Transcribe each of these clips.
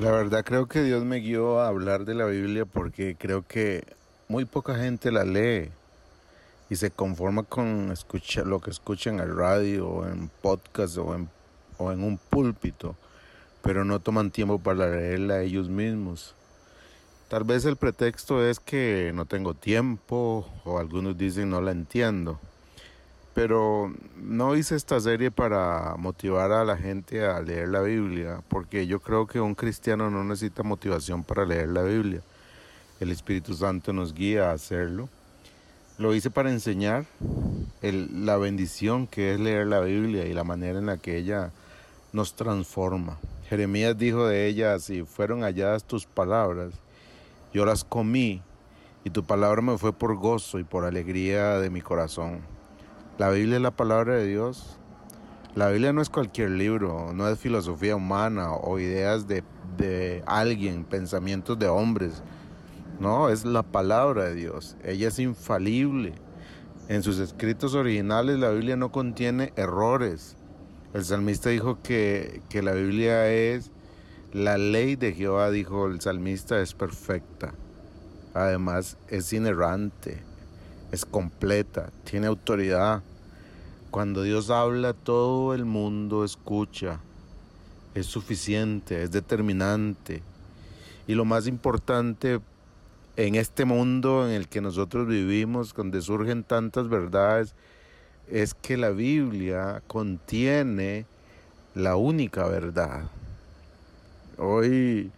La verdad creo que Dios me guió a hablar de la Biblia porque creo que muy poca gente la lee y se conforma con escuchar lo que escucha en el radio o en podcast o en, o en un púlpito, pero no toman tiempo para leerla ellos mismos. Tal vez el pretexto es que no tengo tiempo o algunos dicen no la entiendo. Pero no hice esta serie para motivar a la gente a leer la Biblia, porque yo creo que un cristiano no necesita motivación para leer la Biblia. El Espíritu Santo nos guía a hacerlo. Lo hice para enseñar la bendición que es leer la Biblia y la manera en la que ella nos transforma. Jeremías dijo de ella, si fueron halladas tus palabras, yo las comí y tu palabra me fue por gozo y por alegría de mi corazón. La Biblia es la palabra de Dios. La Biblia no es cualquier libro, no es filosofía humana o ideas de, de alguien, pensamientos de hombres. No, es la palabra de Dios. Ella es infalible. En sus escritos originales la Biblia no contiene errores. El salmista dijo que, que la Biblia es la ley de Jehová, dijo el salmista, es perfecta. Además es inerrante, es completa, tiene autoridad. Cuando Dios habla, todo el mundo escucha. Es suficiente, es determinante. Y lo más importante en este mundo en el que nosotros vivimos, donde surgen tantas verdades, es que la Biblia contiene la única verdad. Hoy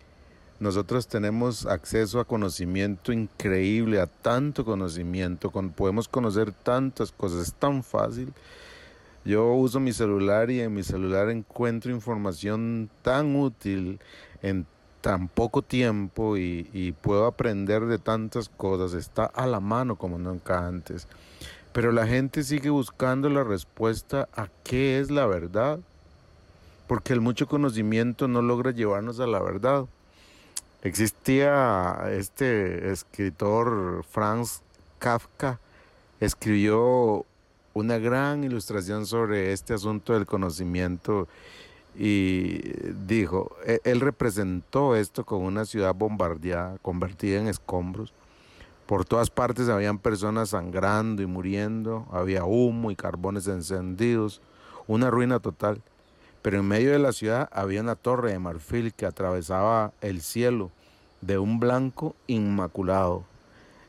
nosotros tenemos acceso a conocimiento increíble, a tanto conocimiento, podemos conocer tantas cosas, es tan fácil. Yo uso mi celular y en mi celular encuentro información tan útil en tan poco tiempo y, puedo aprender de tantas cosas, está a la mano como nunca antes. Pero la gente sigue buscando la respuesta a qué es la verdad, porque el mucho conocimiento no logra llevarnos a la verdad. Existía este escritor Franz Kafka, escribió una gran ilustración sobre este asunto del conocimiento y dijo, e-, él representó esto con una ciudad bombardeada, convertida en escombros. Por todas partes habían personas sangrando y muriendo, había humo y carbones encendidos, una ruina total. Pero en medio de la ciudad había una torre de marfil que atravesaba el cielo de un blanco inmaculado.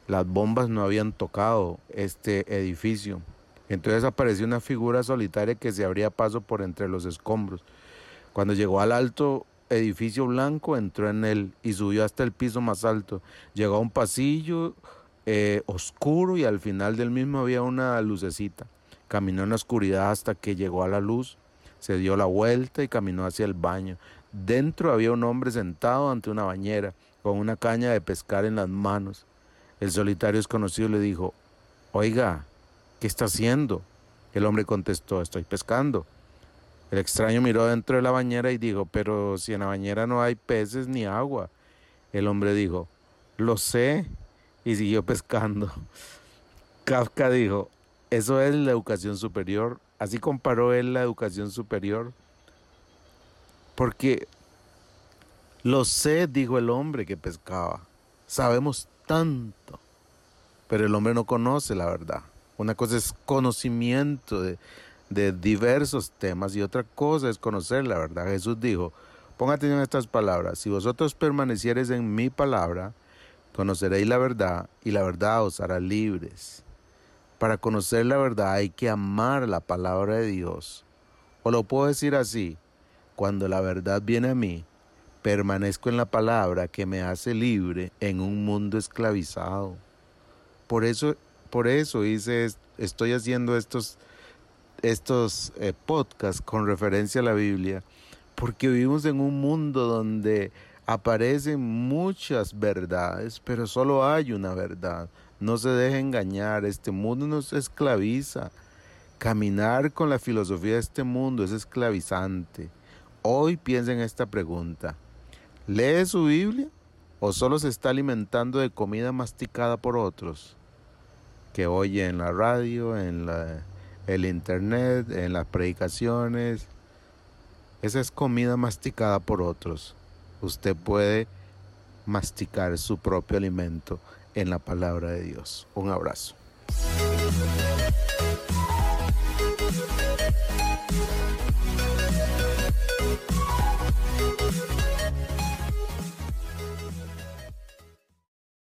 Las bombas no habían tocado este edificio. Entonces apareció una figura solitaria que se abría paso por entre los escombros. Cuando llegó al alto edificio blanco, entró en él y subió hasta el piso más alto. Llegó a un pasillo eh, oscuro y al final del mismo había una lucecita. Caminó en la oscuridad hasta que llegó a la luz se dio la vuelta y caminó hacia el baño. Dentro había un hombre sentado ante una bañera, con una caña de pescar en las manos. El solitario desconocido le dijo, Oiga, ¿qué está haciendo? El hombre contestó, estoy pescando. El extraño miró dentro de la bañera y dijo, pero si en la bañera no hay peces ni agua. El hombre dijo, lo sé, y siguió pescando. Kafka dijo, eso es la educación superior. Así comparó él la educación superior. Porque lo sé, dijo el hombre que pescaba. Sabemos tanto. Pero el hombre no conoce la verdad. Una cosa es conocimiento de, diversos temas y otra cosa es conocer la verdad. Jesús dijo, ponga atención a estas palabras, si vosotros permaneciereis en mi palabra, conoceréis la verdad y la verdad os hará libres. Para conocer la verdad hay que amar la palabra de Dios. O lo puedo decir así, cuando la verdad viene a mí, permanezco en la palabra que me hace libre en un mundo esclavizado. Por eso, por eso hice, estoy haciendo estos, estos eh, podcasts con referencia a la Biblia, porque vivimos en un mundo donde aparecen muchas verdades, pero solo hay una verdad. No se deje engañar, este mundo nos esclaviza. Caminar con la filosofía de este mundo es esclavizante. Hoy piensa en esta pregunta. ¿Lee su Biblia o solo se está alimentando de comida masticada por otros? Que oye en la radio, en la, el internet, en las predicaciones. Esa es comida masticada por otros. usted puede masticar su propio alimento en la palabra de Dios. Un abrazo.